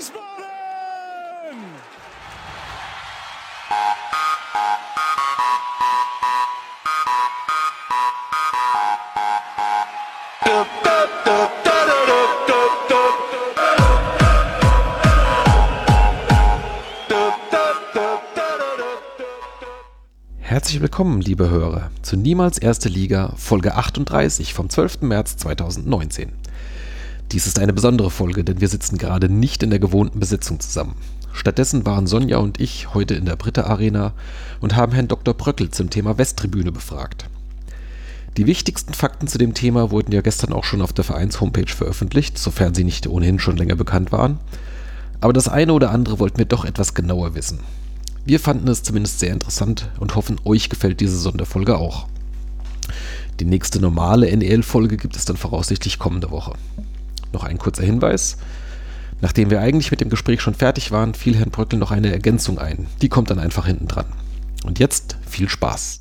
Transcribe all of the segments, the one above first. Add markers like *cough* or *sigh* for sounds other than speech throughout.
Wiesbaden! Herzlich willkommen, liebe Hörer, zu Niemals Erste Liga, Folge 38 vom 12. März 2019. Dies ist eine besondere Folge, denn wir sitzen gerade nicht in der gewohnten Besetzung zusammen. Stattdessen waren Sonja und ich heute in der Britta Arena und haben Herrn Dr. Bröckel zum Thema Westtribüne befragt. Die wichtigsten Fakten zu dem Thema wurden ja gestern auch schon auf der Vereins-Homepage veröffentlicht, sofern sie nicht ohnehin schon länger bekannt waren. Aber das eine oder andere wollten wir doch etwas genauer wissen. Wir fanden es zumindest sehr interessant und hoffen, euch gefällt diese Sonderfolge auch. Die nächste normale NEL-Folge gibt es dann voraussichtlich kommende Woche. Noch ein kurzer Hinweis. Nachdem wir eigentlich mit dem Gespräch schon fertig waren, fiel Herrn Bröckel noch eine Ergänzung ein. Die kommt dann einfach hinten dran. Und jetzt viel Spaß.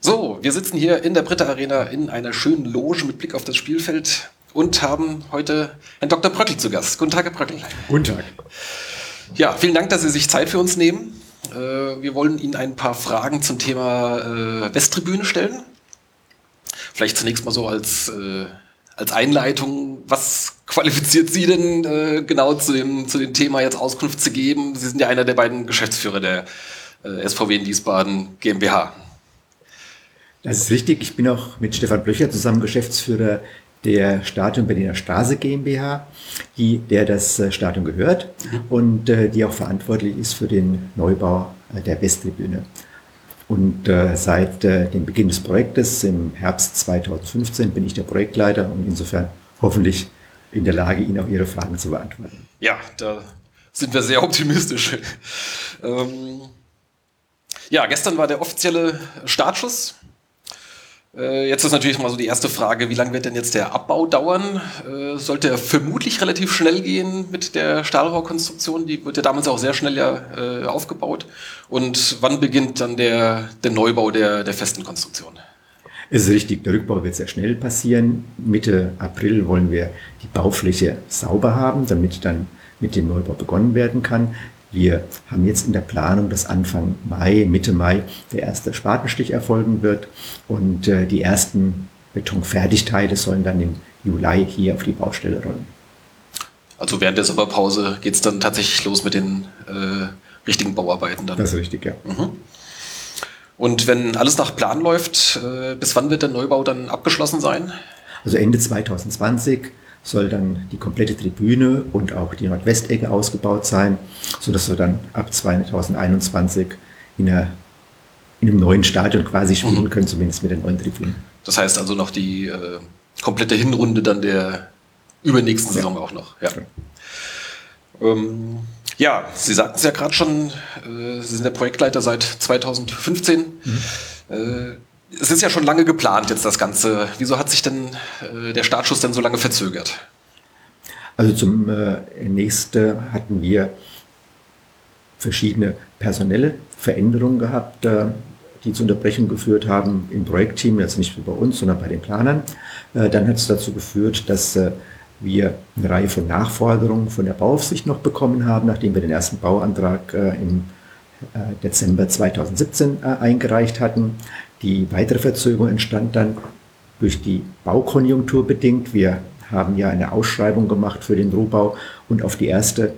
So, wir sitzen hier in der Britta Arena in einer schönen Loge mit Blick auf das Spielfeld und haben heute Herrn Dr. Bröckel zu Gast. Guten Tag, Herr Bröckel. Guten Tag. Ja, vielen Dank, dass Sie sich Zeit für uns nehmen. Äh, wir wollen Ihnen ein paar Fragen zum Thema äh, Westtribüne stellen. Vielleicht zunächst mal so als, äh, als Einleitung. Was qualifiziert Sie denn genau zu dem, zu dem Thema jetzt Auskunft zu geben? Sie sind ja einer der beiden Geschäftsführer der SVW in Wiesbaden GmbH. Das ist richtig. Ich bin auch mit Stefan Blöcher zusammen Geschäftsführer der Stadion Berliner Straße GmbH, die, der das äh, Stadion gehört und äh, die auch verantwortlich ist für den Neubau äh, der Westtribüne. Und äh, seit äh, dem Beginn des Projektes im Herbst 2015 bin ich der Projektleiter und insofern hoffentlich in der Lage, Ihnen auch Ihre Fragen zu beantworten. Ja, da sind wir sehr optimistisch. ähm, ja, gestern war der offizielle Startschuss jetzt ist natürlich mal so die erste Frage, wie lange wird denn jetzt der Abbau dauern? Äh, sollte er vermutlich relativ schnell gehen mit der Stahlrohrkonstruktion? Die wird ja damals auch sehr schnell ja äh, aufgebaut. Und wann beginnt dann der, der Neubau der, der festen Konstruktion? Es ist richtig, der Rückbau wird sehr schnell passieren. Mitte April wollen wir die Baufläche sauber haben, damit dann mit dem Neubau begonnen werden kann. Wir haben jetzt in der Planung, dass Anfang Mai, Mitte Mai der erste Spatenstich erfolgen wird und äh, die ersten Betonfertigteile sollen dann im Juli hier auf die Baustelle rollen. Also während der Sommerpause geht es dann tatsächlich los mit den äh, richtigen Bauarbeiten dann. Das ist richtig, ja. Mhm. Und wenn alles nach Plan läuft, äh, bis wann wird der Neubau dann abgeschlossen sein? Also Ende 2020 soll dann die komplette Tribüne und auch die Nordwestecke ausgebaut sein, sodass wir dann ab 2021 in, einer, in einem neuen Stadion quasi spielen mhm. können, zumindest mit den neuen Tribünen. Das heißt also noch die äh, komplette Hinrunde dann der übernächsten Saison ja. auch noch. Ja. Ja, ähm, ja Sie sagten es ja gerade schon, äh, Sie sind der Projektleiter seit 2015. Mhm. Äh, es ist ja schon lange geplant jetzt das Ganze. Wieso hat sich denn äh, der Startschuss denn so lange verzögert? Also zum äh, nächsten hatten wir verschiedene personelle Veränderungen gehabt, äh, die zur Unterbrechung geführt haben im Projektteam, jetzt nicht bei uns, sondern bei den Planern. Äh, dann hat es dazu geführt, dass äh, wir eine Reihe von Nachforderungen von der Bauaufsicht noch bekommen haben, nachdem wir den ersten Bauantrag äh, im äh, Dezember 2017 eingereicht hatten. Die weitere Verzögerung entstand dann durch die Baukonjunktur bedingt. Wir haben ja eine Ausschreibung gemacht für den Rohbau und auf die erste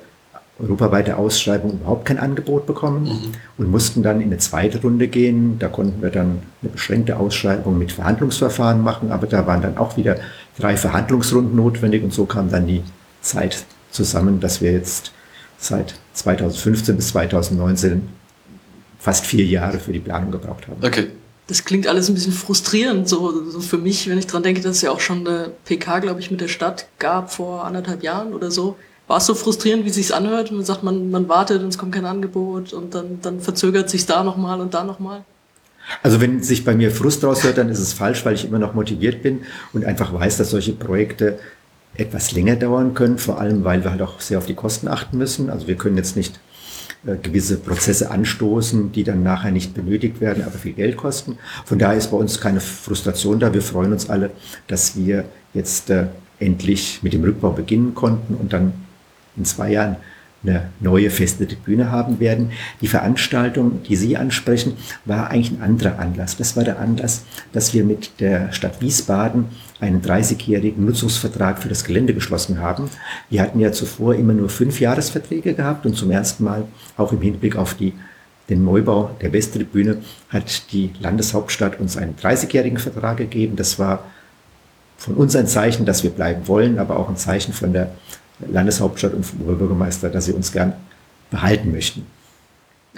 europaweite Ausschreibung überhaupt kein Angebot bekommen mhm. und mussten dann in eine zweite Runde gehen. Da konnten wir dann eine beschränkte Ausschreibung mit Verhandlungsverfahren machen, aber da waren dann auch wieder drei Verhandlungsrunden notwendig und so kam dann die Zeit zusammen, dass wir jetzt seit 2015 bis 2019 fast vier Jahre für die Planung gebraucht haben. Okay das klingt alles ein bisschen frustrierend, so, so für mich, wenn ich dran denke, dass es ja auch schon eine PK, glaube ich, mit der Stadt gab vor anderthalb Jahren oder so. War es so frustrierend, wie es sich anhört? Man sagt, man, man wartet und es kommt kein Angebot und dann, dann verzögert sich da nochmal und da nochmal? Also wenn sich bei mir Frust raushört, dann ist es falsch, weil ich immer noch motiviert bin und einfach weiß, dass solche Projekte etwas länger dauern können, vor allem weil wir halt auch sehr auf die Kosten achten müssen. Also wir können jetzt nicht gewisse Prozesse anstoßen, die dann nachher nicht benötigt werden, aber viel Geld kosten. Von daher ist bei uns keine Frustration da. Wir freuen uns alle, dass wir jetzt äh, endlich mit dem Rückbau beginnen konnten und dann in zwei Jahren eine neue feste Tribüne haben werden. Die Veranstaltung, die Sie ansprechen, war eigentlich ein anderer Anlass. Das war der Anlass, dass wir mit der Stadt Wiesbaden einen 30-jährigen Nutzungsvertrag für das Gelände geschlossen haben. Wir hatten ja zuvor immer nur fünf Jahresverträge gehabt und zum ersten Mal auch im Hinblick auf die, den Neubau der Westtribüne hat die Landeshauptstadt uns einen 30-jährigen Vertrag gegeben. Das war von uns ein Zeichen, dass wir bleiben wollen, aber auch ein Zeichen von der Landeshauptstadt und vom Oberbürgermeister, dass sie uns gern behalten möchten.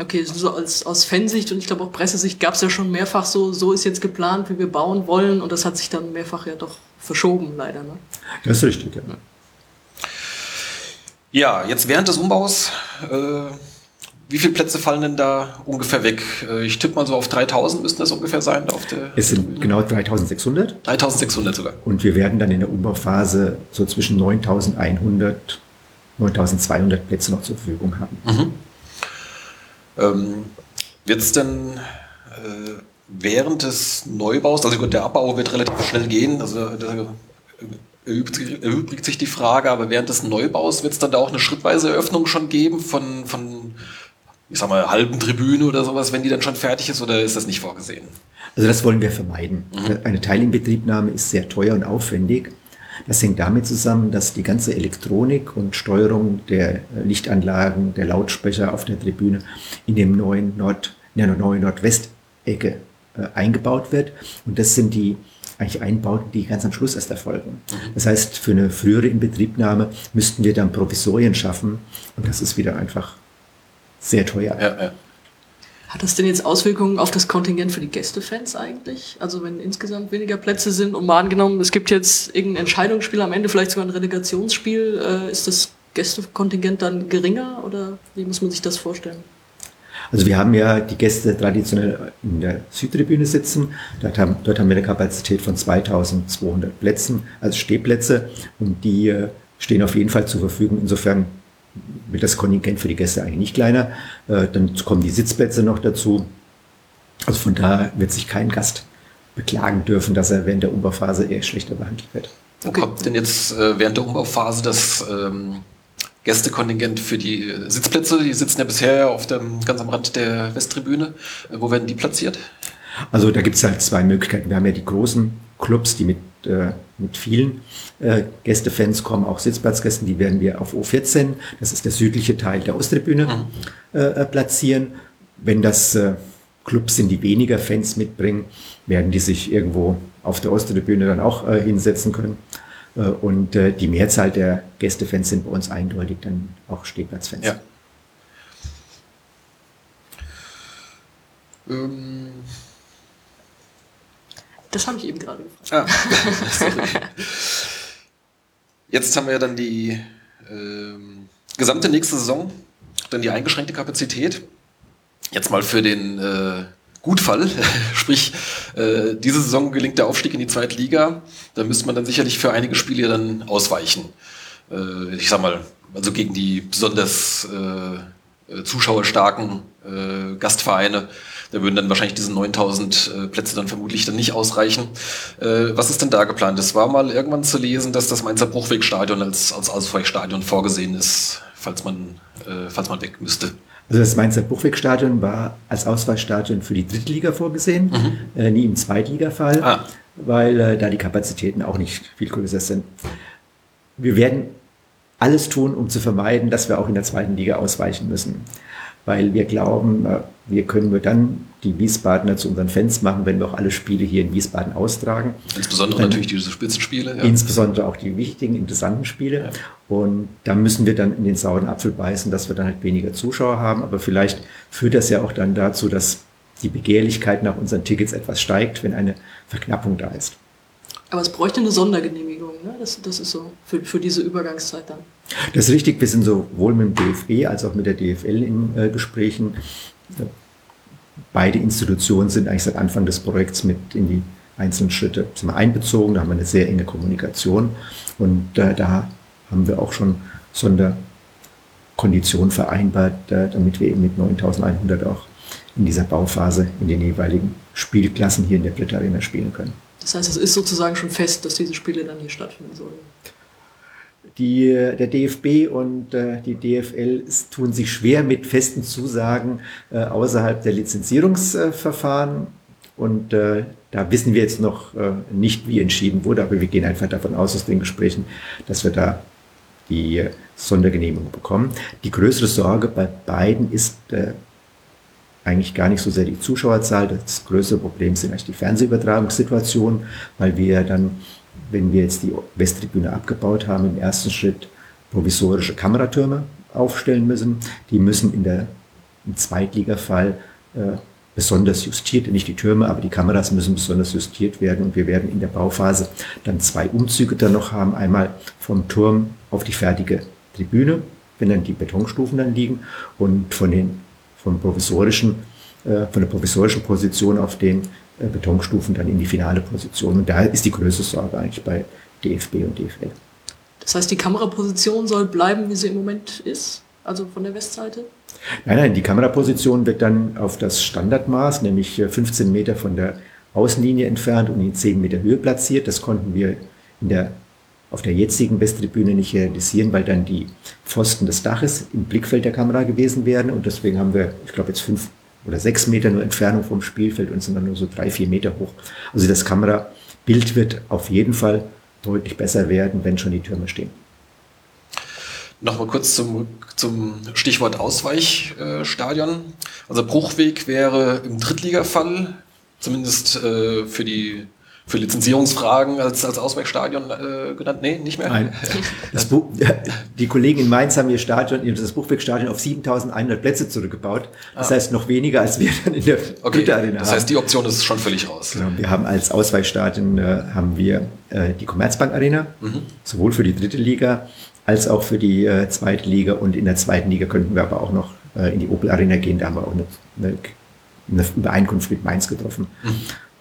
Okay, so als, aus Fansicht und ich glaube auch Pressesicht gab es ja schon mehrfach so, so ist jetzt geplant, wie wir bauen wollen und das hat sich dann mehrfach ja doch verschoben, leider. Ne? Das ist richtig, ja. Ja, jetzt während des Umbaus äh, wie viele Plätze fallen denn da ungefähr weg? Äh, ich tippe mal so auf 3000 müssten das ungefähr sein. Auf der es sind genau 3600. 3600 sogar. Und wir werden dann in der Umbauphase so zwischen 9100, 9200 Plätze noch zur Verfügung haben. Mhm. Ähm, Wird es denn äh, während des Neubaus, also gut, der Abbau wird relativ schnell gehen, also der, erübrigt sich die Frage, aber während des Neubaus wird es dann da auch eine schrittweise Eröffnung schon geben von, von ich sag mal, halben Tribüne oder sowas, wenn die dann schon fertig ist, oder ist das nicht vorgesehen? Also das wollen wir vermeiden. Mhm. Eine Teilinbetriebnahme ist sehr teuer und aufwendig. Das hängt damit zusammen, dass die ganze Elektronik und Steuerung der Lichtanlagen, der Lautsprecher auf der Tribüne in dem neuen Nord, der neuen Nordwestecke äh, eingebaut wird. Und das sind die eigentlich Einbauten, die ganz am Schluss erst erfolgen. Das heißt, für eine frühere Inbetriebnahme müssten wir dann Provisorien schaffen. Und das ist wieder einfach sehr teuer. Ja, ja. Hat das denn jetzt Auswirkungen auf das Kontingent für die Gästefans eigentlich? Also wenn insgesamt weniger Plätze sind und mal angenommen, es gibt jetzt irgendein Entscheidungsspiel am Ende, vielleicht sogar ein Relegationsspiel, äh, ist das Gästekontingent dann geringer oder wie muss man sich das vorstellen? Also wir haben ja die Gäste traditionell in der Südtribüne sitzen. Dort haben, dort haben wir eine Kapazität von 2200 Plätzen, also Stehplätze und die äh, stehen auf jeden Fall zur Verfügung. Insofern wird das Kontingent für die Gäste eigentlich nicht kleiner. Äh, dann kommen die Sitzplätze noch dazu. Also von da wird sich kein Gast beklagen dürfen, dass er während der Umbauphase eher schlechter behandelt wird. Wo kommt denn jetzt äh, während der Umbauphase das ähm, Gästekontingent für die äh, Sitzplätze? Die sitzen ja bisher auf dem, ganz am Rand der Westtribüne. wo werden die platziert? Also da gibt es halt zwei Möglichkeiten. Wir haben ja die großen Clubs, die mit, äh, mit vielen äh, Gästefans kommen, auch Sitzplatzgästen, die werden wir auf O14, das ist der südliche Teil der Osttribüne, mhm. äh, platzieren. Wenn das äh, Clubs sind, die weniger Fans mitbringen, werden die sich irgendwo auf der Osttribüne dann auch äh, hinsetzen können. Äh, und äh, die Mehrzahl der Gästefans sind bei uns eindeutig dann auch Stehplatzfans. Ja. Ähm das habe ich eben gerade gefragt. Ah. *laughs* Jetzt haben wir dann die ähm, gesamte nächste Saison, dann die eingeschränkte Kapazität. Jetzt mal für den äh, Gutfall, *laughs* sprich, äh, diese Saison gelingt der Aufstieg in die zweite Liga, da müsste man dann sicherlich für einige Spiele dann ausweichen. Äh, ich sag mal, also gegen die besonders äh, äh zuschauerstarken äh, Gastvereine da würden dann wahrscheinlich diese 9000 äh, Plätze dann vermutlich dann nicht ausreichen. Äh, was ist denn da geplant? Es war mal irgendwann zu lesen, dass das Mainzer Bruchwegstadion als, als Ausweichstadion vorgesehen ist, falls man, äh, falls man weg müsste. Also das Mainzer Bruchwegstadion war als Ausweichstadion für die Dritte Liga vorgesehen, mhm. äh, nie im Zweitligafall, ah. weil äh, da die Kapazitäten auch nicht viel größer sind. Wir werden alles tun, um zu vermeiden, dass wir auch in der zweiten Liga ausweichen müssen weil wir glauben, äh, wir können nur dann die Wiesbadener zu unseren Fans machen, wenn wir auch alle Spiele hier in Wiesbaden austragen. Insbesondere natürlich diese Spitzenspiele. Ja. Insbesondere auch die wichtigen, interessanten Spiele. Ja. Und da müssen wir dann in den sauren Apfel beißen, dass wir dann halt weniger Zuschauer haben. Aber vielleicht führt das ja auch dann dazu, dass die Begehrlichkeit nach unseren Tickets etwas steigt, wenn eine Verknappung da ist. Aber es bräuchte eine Sondergenehmigung, ne? das, das ist so für, für diese Übergangszeit dann. Das ist richtig, wir sind sowohl mit dem DFB als auch mit der DFL in äh, Gesprächen. Beide Institutionen sind eigentlich seit Anfang des Projekts mit in die einzelnen Schritte sind einbezogen, da haben wir eine sehr enge Kommunikation und äh, da haben wir auch schon Sonderkonditionen vereinbart, äh, damit wir eben mit 9100 auch in dieser Bauphase in den jeweiligen Spielklassen hier in der Blätter Arena spielen können. Das heißt, es ist sozusagen schon fest, dass diese Spiele dann hier stattfinden sollen. Die, der DFB und äh, die DFL tun sich schwer mit festen Zusagen äh, außerhalb der Lizenzierungsverfahren. und äh, da wissen wir jetzt noch äh, nicht, wie entschieden wurde, aber wir gehen einfach davon aus, aus den Gesprächen, dass wir da die Sondergenehmigung bekommen. Die größere Sorge bei beiden ist äh, eigentlich gar nicht so sehr die Zuschauerzahl. Das größere Problem sind eigentlich die Fernsehübertragungssituationen, weil wir dann wenn wir jetzt die Westtribüne abgebaut haben, im ersten Schritt provisorische Kameratürme aufstellen müssen. Die müssen in der, im Zweitligafall äh, besonders justiert, nicht die Türme, aber die Kameras müssen besonders justiert werden und wir werden in der Bauphase dann zwei Umzüge dann noch haben. Einmal vom Turm auf die fertige Tribüne, wenn dann die Betonstufen dann liegen und von den, vom provisorischen, äh, von der provisorischen Position auf den äh, Betonstufen dann in die finale Position. Und da ist die größte Sorge eigentlich bei DFB und DFL. Das heißt, die Kameraposition soll bleiben, wie sie im Moment ist, also von der Westseite? Nein, nein, die Kameraposition wird dann auf das Standardmaß, nämlich 15 äh, Meter von der Außenlinie entfernt und in 10 Meter Höhe platziert. Das konnten wir in der, auf der jetzigen Westtribüne nicht realisieren, weil dann die Pfosten des Daches im Blickfeld der Kamera gewesen wären. Und deswegen haben wir, ich glaube, jetzt fünf oder sechs Meter nur Entfernung vom Spielfeld und sind dann nur so drei, vier Meter hoch. Also das Kamerabild wird auf jeden Fall deutlich besser werden, wenn schon die Türme stehen. Nochmal kurz zum, zum Stichwort Ausweichstadion. Also Bruchweg wäre im Drittligafall, zumindest äh, für die für Lizenzierungsfragen als, als Ausweichstadion äh, genannt? Nee, nicht mehr? Nein. *laughs* Buch, *laughs* die Kollegen in Mainz haben ihr Stadion, das Buchwegstadion auf 7100 Plätze zurückgebaut. Das ah. heißt noch weniger, als wir dann in der okay. Arena Das heißt, die Option ist schon völlig raus. Genau. Wir haben als Ausweichstadion äh, haben wir äh, die Commerzbank Arena, mhm. sowohl für die dritte Liga als auch für die äh, zweite Liga. Und in der zweiten Liga könnten wir aber auch noch äh, in die Opel Arena gehen. Da haben wir auch eine, eine, eine Übereinkunft mit Mainz getroffen. Mhm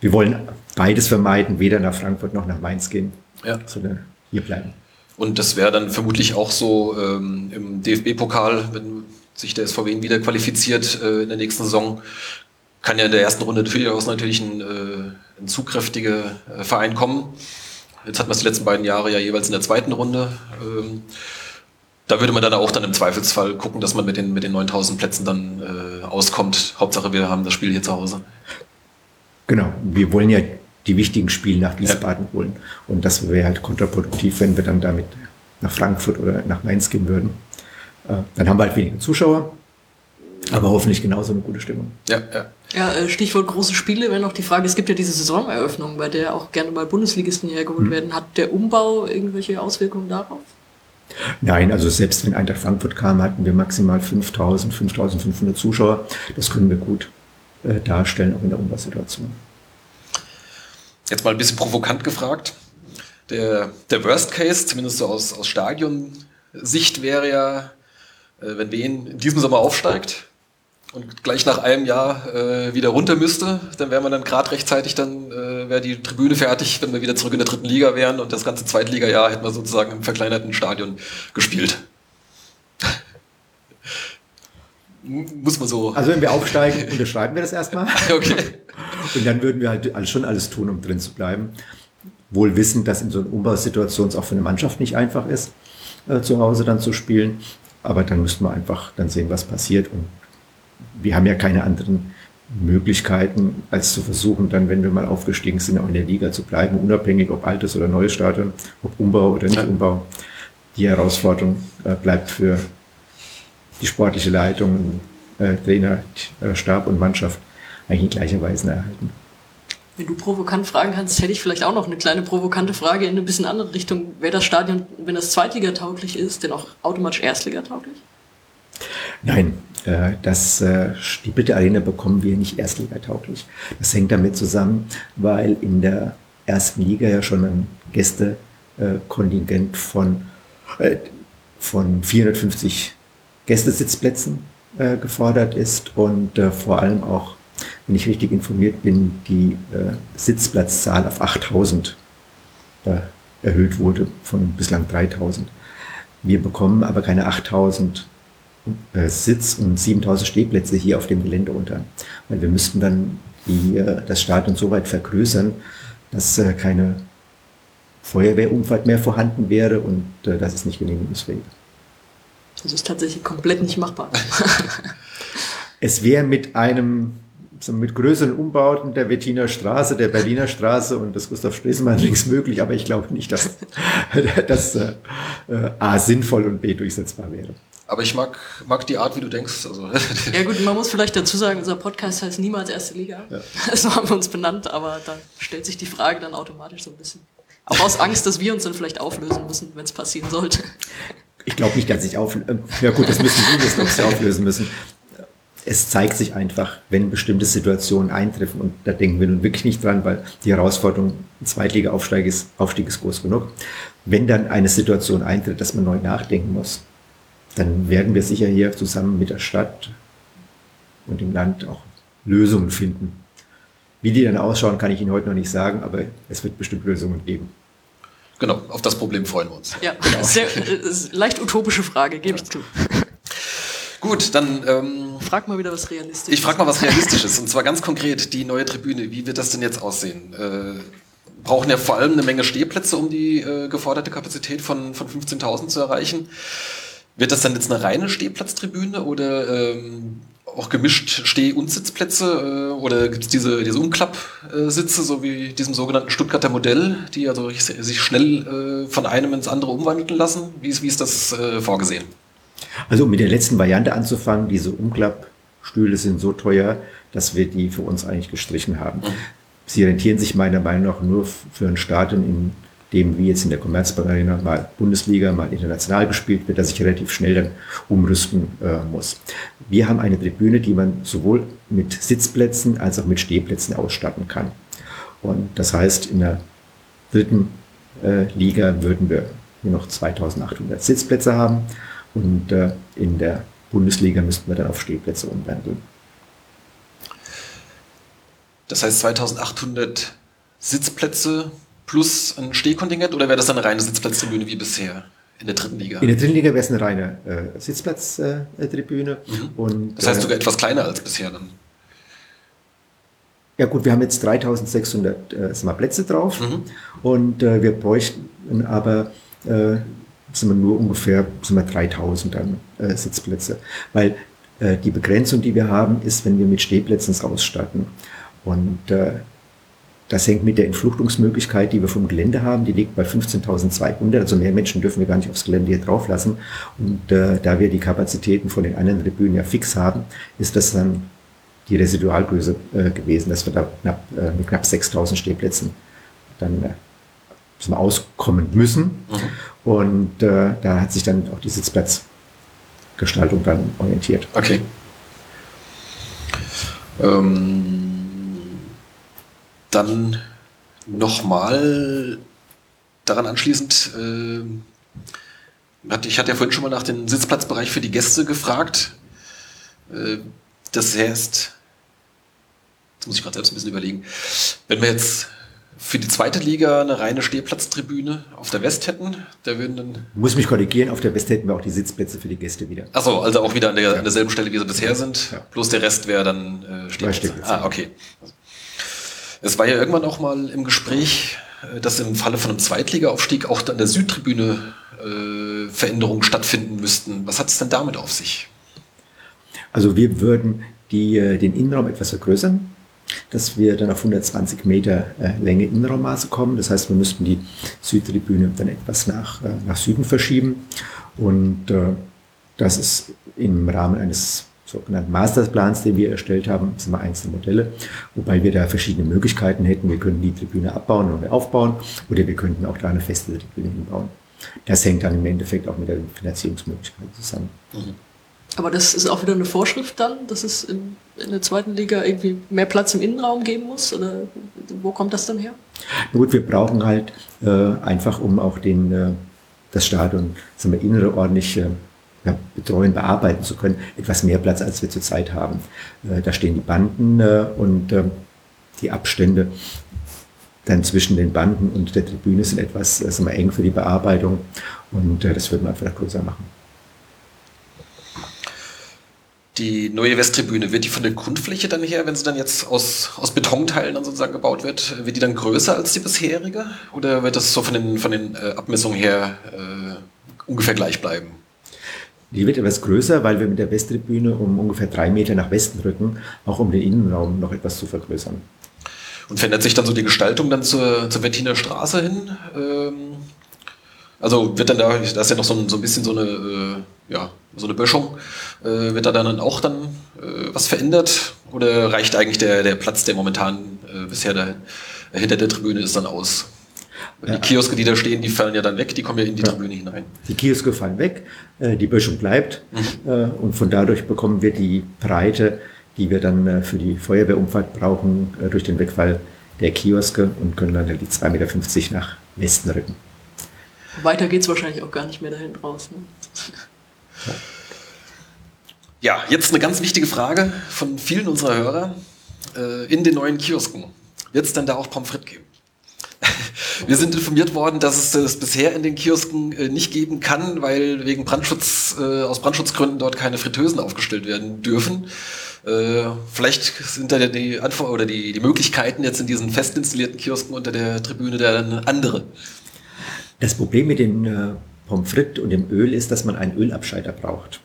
wir wollen beides vermeiden, weder nach Frankfurt noch nach Mainz gehen, ja. sondern hier bleiben. Und das wäre dann vermutlich auch so ähm, im DFB-Pokal, wenn sich der SVW wieder qualifiziert äh, in der nächsten Saison, kann ja in der ersten Runde durchaus natürlich ein, äh, ein zugkräftiger äh, Verein kommen. Jetzt hat man es die letzten beiden Jahre ja jeweils in der zweiten Runde. Ähm, da würde man dann auch dann im Zweifelsfall gucken, dass man mit den, mit den 9000 Plätzen dann äh, auskommt. Hauptsache, wir haben das Spiel hier zu Hause. Genau, wir wollen ja die wichtigen Spiele nach Wiesbaden ja. holen. Und das wäre halt kontraproduktiv, wenn wir dann damit nach Frankfurt oder nach Mainz gehen würden. Äh, dann haben wir halt weniger Zuschauer, aber hoffentlich genauso eine gute Stimmung. Ja, ja. Ja, äh, Stichwort große Spiele wäre noch die Frage, es gibt ja diese Saisoneröffnung, bei der auch gerne mal Bundesligisten hergeholt hm. werden. Hat der Umbau irgendwelche Auswirkungen darauf? Nein, also selbst wenn Eintracht Frankfurt kam, hatten wir maximal 5000, 5500 Zuschauer. Das können wir gut äh, darstellen, auch in der Umbausituation. Jetzt mal ein bisschen provokant gefragt. Der, der Worst Case, zumindest so aus, aus Stadion-Sicht, wäre ja, äh, wenn Wien in diesem Sommer aufsteigt und gleich nach einem Jahr äh, wieder runter müsste, dann wäre man dann gerade rechtzeitig, dann äh, wäre die Tribüne fertig, wenn wir wieder zurück in der dritten Liga wären und das ganze Zweitliga-Jahr hätten wir sozusagen im verkleinerten Stadion gespielt. Muss man so. Also wenn wir aufsteigen, *laughs* unterschreiben wir das erstmal. *laughs* okay. Und dann würden wir halt schon alles tun, um drin zu bleiben. Wohl wissend, dass in so einer Umbausituation es auch für eine Mannschaft nicht einfach ist, äh, zu Hause dann zu spielen. Aber dann müssten wir einfach dann sehen, was passiert. Und wir haben ja keine anderen Möglichkeiten, als zu versuchen, dann, wenn wir mal aufgestiegen sind, auch in der Liga zu bleiben, unabhängig ob altes oder neues Stadion, ob Umbau oder nicht. Umbau. Die Herausforderung äh, bleibt für die sportliche Leitung, äh, Trainer, äh, Stab und Mannschaft eigentlich in gleicher Weise erhalten. Wenn du provokant fragen kannst, hätte ich vielleicht auch noch eine kleine provokante Frage in eine bisschen andere Richtung. Wäre das Stadion, wenn das Zweitliga-tauglich ist, denn auch automatisch Erstliga-tauglich? Nein, äh, das, äh, die Bitte Arena bekommen wir nicht Erstliga-tauglich. Das hängt damit zusammen, weil in der ersten Liga ja schon ein Gästekontingent von, äh, von 450 Gästesitzplätzen äh, gefordert ist und äh, vor allem auch, wenn ich richtig informiert bin, die äh, Sitzplatzzahl auf 8000 äh, erhöht wurde von bislang 3000. Wir bekommen aber keine 8000 äh, Sitz- und 7000 Stehplätze hier auf dem Gelände unter, weil wir müssten dann die, äh, das Stadion so weit vergrößern, dass keine Feuerwehrumfahrt mehr vorhanden wäre und das ist nicht genehmigungsfähig. Das ist tatsächlich komplett nicht machbar. *laughs* es wäre mit einem so mit größeren Umbauten der Wettiner Straße, der Berliner Straße und des Gustav Stresemann links möglich, aber ich glaube nicht, dass *laughs* das äh, A sinnvoll und B durchsetzbar wäre. Aber ich mag, mag die Art, wie du denkst. Also. *laughs* Ja gut, man muss vielleicht dazu sagen, unser Podcast heißt niemals erste Liga. Ja. So haben wir uns benannt, aber da stellt sich die Frage dann automatisch so ein bisschen. Auch aus Angst, dass wir uns dann vielleicht auflösen müssen, wenn es passieren sollte. Ich glaube nicht, dass ich auflösen. Ja gut, das müssen wir wissen, sie auflösen müssen. Es zeigt sich einfach, wenn bestimmte Situationen eintreffen, und da denken wir nun wirklich nicht dran, weil die Herausforderung Zweitliga-Aufstieg ist, Aufstieg ist groß genug. Wenn dann eine Situation eintritt, dass man neu nachdenken muss, dann werden wir sicher hier zusammen mit der Stadt und dem Land auch Lösungen finden. Wie die dann ausschauen, kann ich Ihnen heute noch nicht sagen, aber es wird bestimmt Lösungen geben. Genau, auf das Problem freuen wir uns. Ja, genau. sehr, äh, leicht utopische Frage, gebe ich zu. *laughs* Gut, dann. Ähm, frag mal wieder was Realistisches. Ich frage mal was Realistisches. und zwar ganz konkret, die neue Tribüne. Wie wird das denn jetzt aussehen? Äh, brauchen ja vor allem eine Menge Stehplätze, um die äh, geforderte Kapazität von, von 15.000 zu erreichen. Wird das dann jetzt eine reine Stehplatztribüne oder ähm, auch gemischt Steh- und Sitzplätze? Äh, oder gibt es diese, diese Umklappsitze, so wie diesem sogenannten Stuttgarter Modell, die also sich schnell äh, von einem ins andere umwandeln lassen? Wie ist, wie ist das äh, vorgesehen? Also um mit der letzten Variante anzufangen, diese Umklappstühle sind so teuer, dass wir die für uns eigentlich gestrichen haben. Mhm. Sie rentieren sich meiner Meinung nach nur für ein Stadion in dem wie jetzt in der Commerzbank mal Bundesliga, mal international gespielt wird, dass ich relativ schnell dann umrüsten äh, muss. Wir haben eine Tribüne, die man sowohl mit Sitzplätzen als auch mit Stehplätzen ausstatten kann. Und das heißt, in der dritten äh, Liga würden wir nur noch 2800 Sitzplätze haben und äh, in der Bundesliga müssten wir dann auf Stehplätze umwandeln. Das heißt 2800 Sitzplätze plus ein Stehkontingent oder wäre das dann eine reine Sitzplatztribüne wie bisher? In der dritten Liga. In der dritten Liga wäre es eine reine äh, Sitzplatztribüne. Mhm. das heißt äh, sogar etwas kleiner als bisher dann. Ja gut, wir haben jetzt 3600 äh, Plätze drauf mhm. und äh, wir bräuchten aber äh, sind wir nur ungefähr sind wir 3000 dann äh, Sitzplätze, weil äh, die Begrenzung, die wir haben, ist, wenn wir mit Stehplätzen ausstatten und äh, das hängt mit der Entfluchtungsmöglichkeit, die wir vom Gelände haben. Die liegt bei 15.200. Also mehr Menschen dürfen wir gar nicht aufs Gelände hier drauf lassen. Und äh, da wir die Kapazitäten von den anderen Tribünen ja fix haben, ist das dann die Residualgröße äh, gewesen, dass wir da knapp, äh, mit knapp 6.000 Stehplätzen dann äh, auskommen müssen. Mhm. Und äh, da hat sich dann auch die Sitzplatzgestaltung dann orientiert. Okay. Ähm dann nochmal daran anschließend, äh, ich hatte ja vorhin schon mal nach dem Sitzplatzbereich für die Gäste gefragt. Äh, das heißt, jetzt muss ich gerade selbst ein bisschen überlegen, wenn wir jetzt für die zweite Liga eine reine Stehplatztribüne auf der West hätten, da würden dann. Muss mich korrigieren, auf der West hätten wir auch die Sitzplätze für die Gäste wieder. Achso, also auch wieder an, der, ja. an derselben Stelle, wie sie bisher sind. Ja. Bloß der Rest wäre dann äh, Stehplätze. Ah, okay. Es war ja irgendwann auch mal im Gespräch, äh, dass im Falle von einem Zweitligaaufstieg auch an der Südtribüne äh, Veränderungen stattfinden müssten. Was hat es denn damit auf sich? Also wir würden die, äh, den Innenraum etwas vergrößern, dass wir dann auf 120 Meter äh, Länge Innenraummaße kommen. Das heißt, wir müssten die Südtribüne dann etwas nach, äh, nach Süden verschieben. Und äh, das ist im Rahmen eines sogenannten Masterplans, den wir erstellt haben, das sind wir einzelne Modelle, wobei wir da verschiedene Möglichkeiten hätten. Wir könnten die Tribüne abbauen oder aufbauen oder wir könnten auch da eine feste Tribüne hinbauen. Das hängt dann im Endeffekt auch mit der Finanzierungsmöglichkeit zusammen. Mhm. Aber das ist auch wieder eine Vorschrift dann, dass es in, in, der zweiten Liga irgendwie mehr Platz im Innenraum geben muss? Oder wo kommt das dann her? Na gut, wir brauchen halt äh, einfach, um auch den, äh, das Stadion, sagen wir, innere ordentlich äh, betreuen, bearbeiten zu können, etwas mehr Platz, als wir zurzeit haben. Äh, da stehen die Banden äh, und äh, die Abstände dann zwischen den Banden und der Tribüne sind etwas sind eng für die Bearbeitung und das würden wir einfach größer machen. Die neue Westtribüne, wird die von der Grundfläche dann her, wenn sie dann jetzt aus, aus Betonteilen dann sozusagen gebaut wird, wird die dann größer als die bisherige? Oder wird das so von den, von den Abmessungen her äh, ungefähr gleich bleiben? Die wird etwas größer, weil wir mit der Westtribüne um ungefähr drei Meter nach Westen rücken, auch um den Innenraum noch etwas zu vergrößern. Und verändert sich dann so die Gestaltung dann zur, zur Wettiner Straße hin? Ähm, also wird dann da, da ist ja noch so ein, so ein bisschen so eine, äh, ja, so eine Böschung, äh, wird da dann auch dann äh, was verändert? Oder reicht eigentlich der, der Platz, der momentan äh, bisher da hinter der Tribüne ist, dann aus? Ja. Die Kioske, die da stehen, die fallen ja dann weg, die kommen ja in die ja. Tribüne hinein. Die Kioske fallen weg, äh, die Böschung bleibt mhm. Äh, und von dadurch bekommen wir die Breite, die wir dann für die Feuerwehrumfahrt brauchen, durch den Wegfall der Kioske und können dann die 2,50 Meter nach Westen rücken. Weiter geht es wahrscheinlich auch gar nicht mehr dahin raus. Ne? Ja, jetzt eine ganz wichtige Frage von vielen unserer Hörer. Äh, in den neuen Kiosken wird es denn da auch Pommes frites geben? Wir sind informiert worden, dass es das bisher in den Kiosken äh, nicht geben kann, weil wegen Brandschutz, äh, aus Brandschutzgründen dort keine Fritteusen aufgestellt werden dürfen. Vielleicht sind da die Antwort oder die, die Möglichkeiten jetzt in diesen fest installierten Kiosken unter der Tribüne dann andere. Das Problem mit den äh, Pommes frites und dem Öl ist, dass man einen Ölabscheider braucht.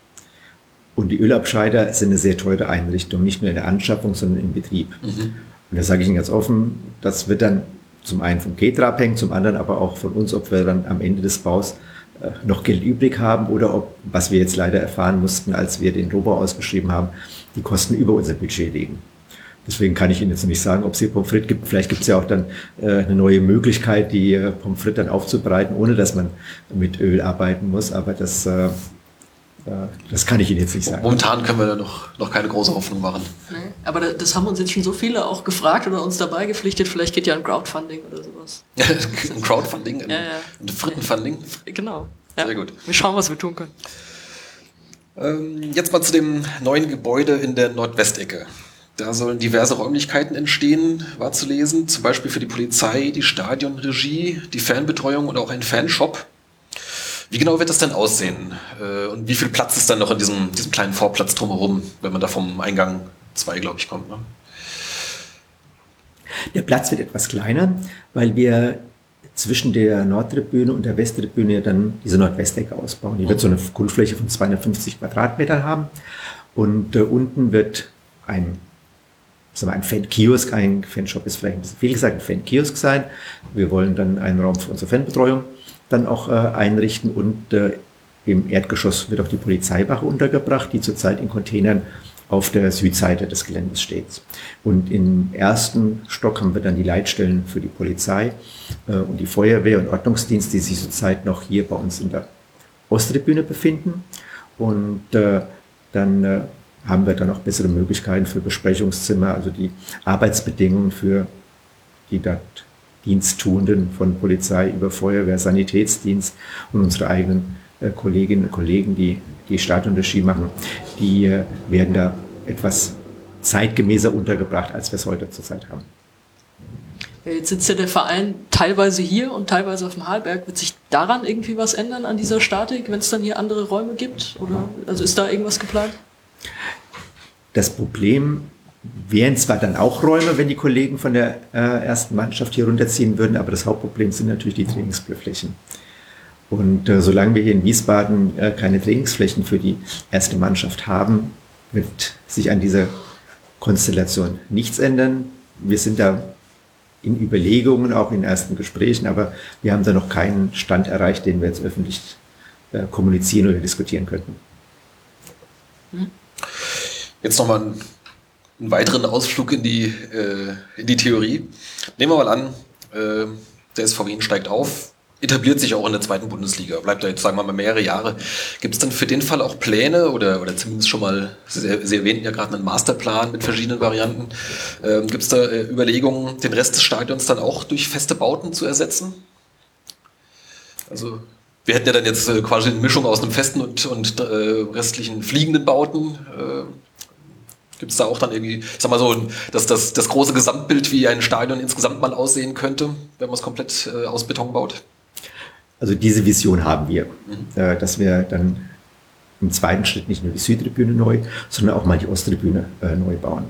Und die Ölabscheider sind eine sehr teure Einrichtung, nicht nur in der Anschaffung, sondern im Betrieb. Mhm. Und da sage ich Ihnen ganz offen, das wird dann zum einen vom Ketra abhängen, zum anderen aber auch von uns, ob wir dann am Ende des Baus äh, noch Geld übrig haben oder ob, was wir jetzt leider erfahren mussten, als wir den Rohbau ausgeschrieben haben, die Kosten über unser Budget liegen. Deswegen kann ich Ihnen jetzt nicht sagen, ob es hier Pommes frites gibt. Vielleicht gibt es ja auch dann äh, eine neue Möglichkeit, die äh, Pommes frites dann aufzubereiten, ohne dass man mit Öl arbeiten muss. Aber das, äh das kann ich Ihnen jetzt nicht sagen. Momentan können wir da noch, noch keine große Hoffnung machen. Nee, aber das haben uns jetzt schon so viele auch gefragt oder uns dabei gepflichtet. Vielleicht geht ja ein Crowdfunding oder sowas. *laughs* ein Crowdfunding? Ein, ja, ja. ein Frittenfunding? Genau. Ja. Sehr gut. Wir schauen, was wir tun können. Ähm, jetzt mal zu dem neuen Gebäude in der Nordwestecke. Da sollen diverse Räumlichkeiten entstehen, war zu lesen, zum Beispiel für die Polizei, die Stadionregie, die Fanbetreuung und auch ein Fanshop. Wie genau wird das denn aussehen? Äh, und wie viel Platz ist dann noch in diesem, diesem kleinen Vorplatz drumherum, wenn man da vom Eingang 2, glaube ich, kommt? Ne? Der Platz wird etwas kleiner, weil wir zwischen der Nordtribüne und der Westtribüne dann diese Nordwestecke ausbauen. Die wird so eine Grundfläche von 250 Quadratmetern haben. Und äh, unten wird ein sagen wir, ein Fan-Kiosk, ein Fanshop ist vielleicht ein bisschen viel gesagt, ein Fan-Kiosk sein. Wir wollen dann einen Raum für unsere Fanbetreuung dann auch äh, einrichten und äh, im Erdgeschoss wird auch die Polizeiwache untergebracht, die zurzeit in Containern auf der Südseite des Geländes steht. Und im ersten Stock haben wir dann die Leitstellen für die Polizei äh, und die Feuerwehr und Ordnungsdienst, die sich zurzeit noch hier bei uns in der Osttribüne befinden. Und äh, dann äh, haben wir dann auch bessere Möglichkeiten für Besprechungszimmer, also die Arbeitsbedingungen für die dort Diensttuenden von Polizei über Feuerwehr, Sanitätsdienst und unsere eigenen äh, Kolleginnen und Kollegen, die die Startunterschied machen, die äh, werden da etwas zeitgemäßer untergebracht, als wir es heute zurzeit haben. Jetzt sitzt ja der Verein teilweise hier und teilweise auf dem Halberg. Wird sich daran irgendwie was ändern an dieser Statik, wenn es dann hier andere Räume gibt? Oder also ist da irgendwas geplant? Das Problem wären zwar dann auch Räume, wenn die Kollegen von der äh, ersten Mannschaft hier runterziehen würden, aber das Hauptproblem sind natürlich die Trainingsflächen. Und äh, solange wir hier in Wiesbaden äh, keine Trainingsflächen für die erste Mannschaft haben, wird sich an dieser Konstellation nichts ändern. Wir sind da in Überlegungen, auch in ersten Gesprächen, aber wir haben da noch keinen Stand erreicht, den wir jetzt öffentlich äh, kommunizieren oder diskutieren könnten. Jetzt nochmal einen, einen weiteren Ausflug in die, äh, in die Theorie. Nehmen wir mal an, äh, der SVW steigt auf, etabliert sich auch in der zweiten Bundesliga, bleibt da jetzt, sagen wir mal, mehrere Jahre. Gibt es dann für den Fall auch Pläne oder, oder zumindest schon mal, Sie, Sie erwähnten ja gerade einen Masterplan mit verschiedenen Varianten. Ähm, Gibt es da äh, Überlegungen, den Rest des Stadions dann auch durch feste Bauten zu ersetzen? Also wir hätten ja dann jetzt äh, quasi eine Mischung aus einem festen und, und äh, restlichen fliegenden Bauten. Gibt es da auch dann irgendwie, ich sag mal so, dass das, das große Gesamtbild, wie ein Stadion insgesamt mal aussehen könnte, wenn man es komplett äh, aus Beton baut? Also diese Vision haben wir, mhm. äh, dass wir dann im zweiten Schritt nicht nur die Südtribüne neu, sondern auch mal die Osttribüne äh, neu bauen.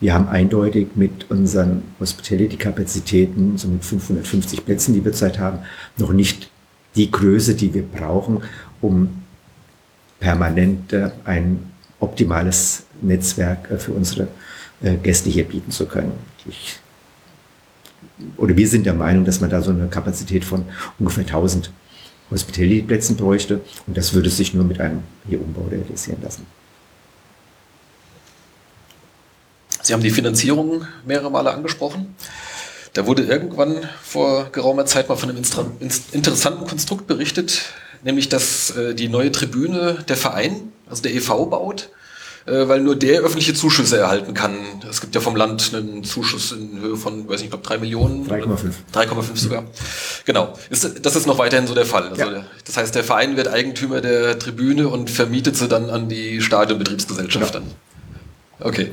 Wir haben eindeutig mit unseren Hospitality-Kapazitäten, so mit 550 Plätzen, die wir zurzeit haben, noch nicht die Größe, die wir brauchen, um permanent ein optimales Netzwerk äh, für unsere äh, Gäste hier bieten zu können. Ich, oder wir sind der Meinung, dass man da so eine Kapazität von ungefähr 1000 Hospitality-Plätzen bräuchte und das würde sich nur mit einem hier Umbau realisieren lassen. Sie haben die Finanzierung mehrere Male angesprochen. Da wurde irgendwann vor geraumer Zeit mal von einem interessanten Konstrukt berichtet, nämlich dass äh, die neue Tribüne der Verein, also der EV, baut äh, weil nur der öffentliche Zuschüsse erhalten kann. Es gibt ja vom Land einen Zuschuss in Höhe von, weiß nicht, ich glaube drei Millionen. 3,5. 3,5 sogar. Genau. Ist, das ist noch weiterhin so der Fall. Also ja. Das heißt, der Verein wird Eigentümer der Tribüne und vermietet sie dann an die Stadionbetriebsgesellschaft genau. dann. Okay.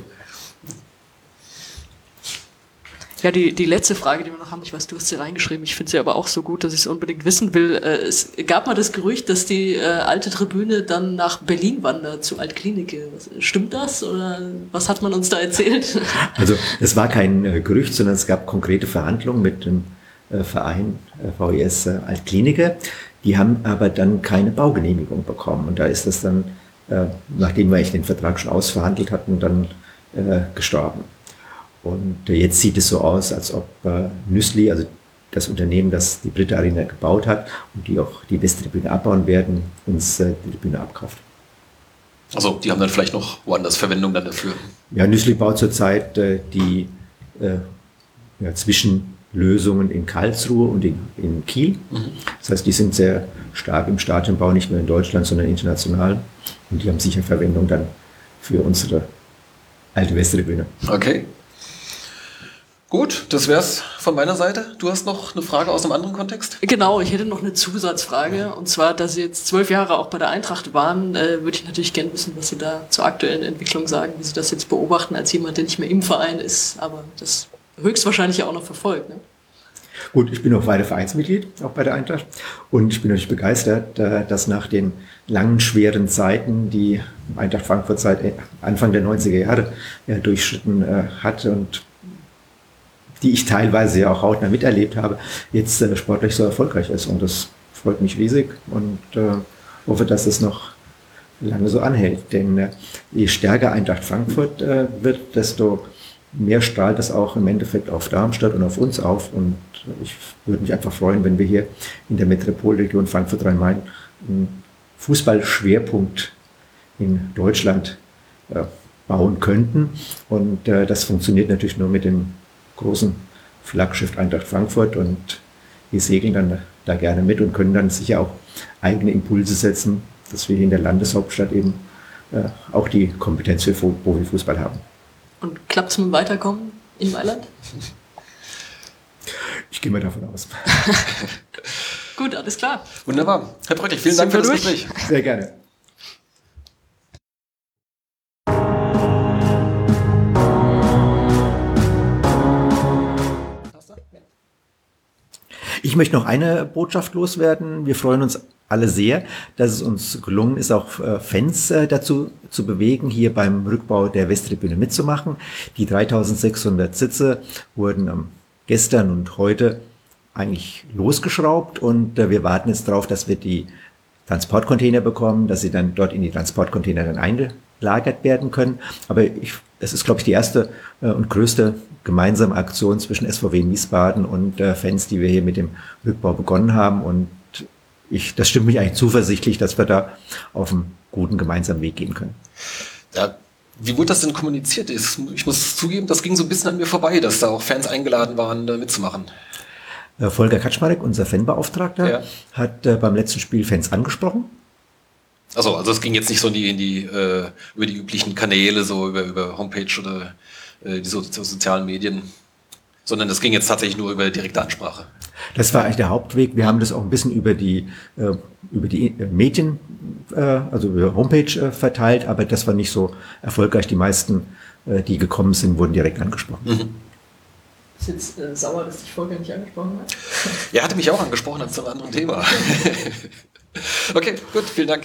Ja, die, die letzte Frage, die wir noch haben, ich weiß, du hast sie reingeschrieben, ich finde sie aber auch so gut, dass ich es unbedingt wissen will. Äh, es gab mal das Gerücht, dass die äh, alte Tribüne dann nach Berlin wandert, zu Altklinike. Stimmt das oder was hat man uns da erzählt? *laughs* Also es war kein äh, Gerücht, sondern es gab konkrete Verhandlungen mit dem äh, Verein äh, VES äh, Altklinike. Die haben aber dann keine Baugenehmigung bekommen und da ist das dann, nachdem wir den Vertrag schon ausverhandelt hatten, dann gestorben. Und jetzt sieht es so aus, als ob äh, Nüssli, also das Unternehmen, das die Britta Arena gebaut hat und die auch die Westtribüne abbauen werden, uns äh, die Tribüne abkauft. Also die haben dann vielleicht noch woanders Verwendung dann dafür. Ja, Nüssli baut zurzeit äh, die äh, ja, Zwischenlösungen in Karlsruhe und in, in Kiel. Mhm. Das heißt, die sind sehr stark im Stadionbau, nicht nur in Deutschland, sondern international. Und die haben sicher Verwendung dann für unsere alte Westtribüne. Okay. Gut, das wär's von meiner Seite. Du hast noch eine Frage aus einem anderen Kontext? Genau, ich hätte noch eine Zusatzfrage. Und zwar, dass Sie jetzt zwölf Jahre auch bei der Eintracht waren, äh, würde ich natürlich gerne wissen, was Sie da zur aktuellen Entwicklung sagen, wie Sie das jetzt beobachten als jemand, der nicht mehr im Verein ist, aber das höchstwahrscheinlich auch noch verfolgt. Ne? Gut, ich bin auch weiter Vereinsmitglied, auch bei der Eintracht. Und ich bin natürlich begeistert, äh, dass nach den langen, schweren Zeiten, die Eintracht Frankfurt seit Anfang der 90er Jahre durchschritten äh, hat und die ich teilweise ja auch hautnah miterlebt habe, jetzt äh, sportlich so erfolgreich ist. Und das freut mich riesig und äh, hoffe, dass es noch lange so anhält. Denn äh, je stärker Eintracht Frankfurt äh, wird, desto mehr strahlt das auch im Endeffekt auf Darmstadt und auf uns auf. Und ich würde mich einfach freuen, wenn wir hier in der Metropolregion Frankfurt-Rhein-Main einen Fußballschwerpunkt in Deutschland äh, bauen könnten. Und äh, das funktioniert natürlich nur mit dem großen Flaggschiff Eintracht Frankfurt und wir segeln dann da gerne mit und können dann sicher auch eigene Impulse setzen, dass wir hier in der Landeshauptstadt eben äh, auch die Kompetenz für Profifußball haben. Und klappt es mit dem Weiterkommen in Mailand? Ich gehe mal davon aus. *laughs* Gut, alles klar. Wunderbar. Herr Bröcklich, vielen Dank für das Gespräch. Sehr gerne. Ich möchte noch eine Botschaft loswerden. Wir freuen uns alle sehr, dass es uns gelungen ist, auch äh, Fans äh, dazu zu bewegen, hier beim Rückbau der Westtribüne mitzumachen. Die 3600 Sitze wurden gestern und heute eigentlich losgeschraubt und äh, wir warten jetzt darauf, dass wir die Transportcontainer bekommen, dass sie dann dort in die Transportcontainer dann eingelagert werden können. Aber ich, es ist, glaube ich, die erste und größte gemeinsame Aktion zwischen SVW Wiesbaden und äh, Fans, die wir hier mit dem Rückbau begonnen haben. Und ich, das stimmt mich eigentlich zuversichtlich, dass wir da auf einen guten gemeinsamen Weg gehen können. Ja, wie wurde das denn kommuniziert? Ich muss zugeben, das ging so ein bisschen an mir vorbei, dass da auch Fans eingeladen waren, da mitzumachen. Äh, Volker Kaczmarek, unser Fanbeauftragter, ja. hat äh, beim letzten Spiel Fans angesprochen. Also, also es ging jetzt nicht so in die, in die äh, über die üblichen Kanäle, so über, über Homepage oder äh, die so, sozialen Medien, sondern das ging jetzt tatsächlich nur über direkte Ansprache. Das war eigentlich der Hauptweg. Wir haben das auch ein bisschen über die, äh, über die äh, Medien, äh, also über Homepage äh, verteilt, aber das war nicht so erfolgreich. Die meisten, äh, die gekommen sind, wurden direkt angesprochen. Mhm. Ist jetzt äh, sauer, dass dich Volker nicht angesprochen hat? Er hatte mich auch angesprochen, als zu einem anderen Thema. *laughs* okay, gut, vielen Dank.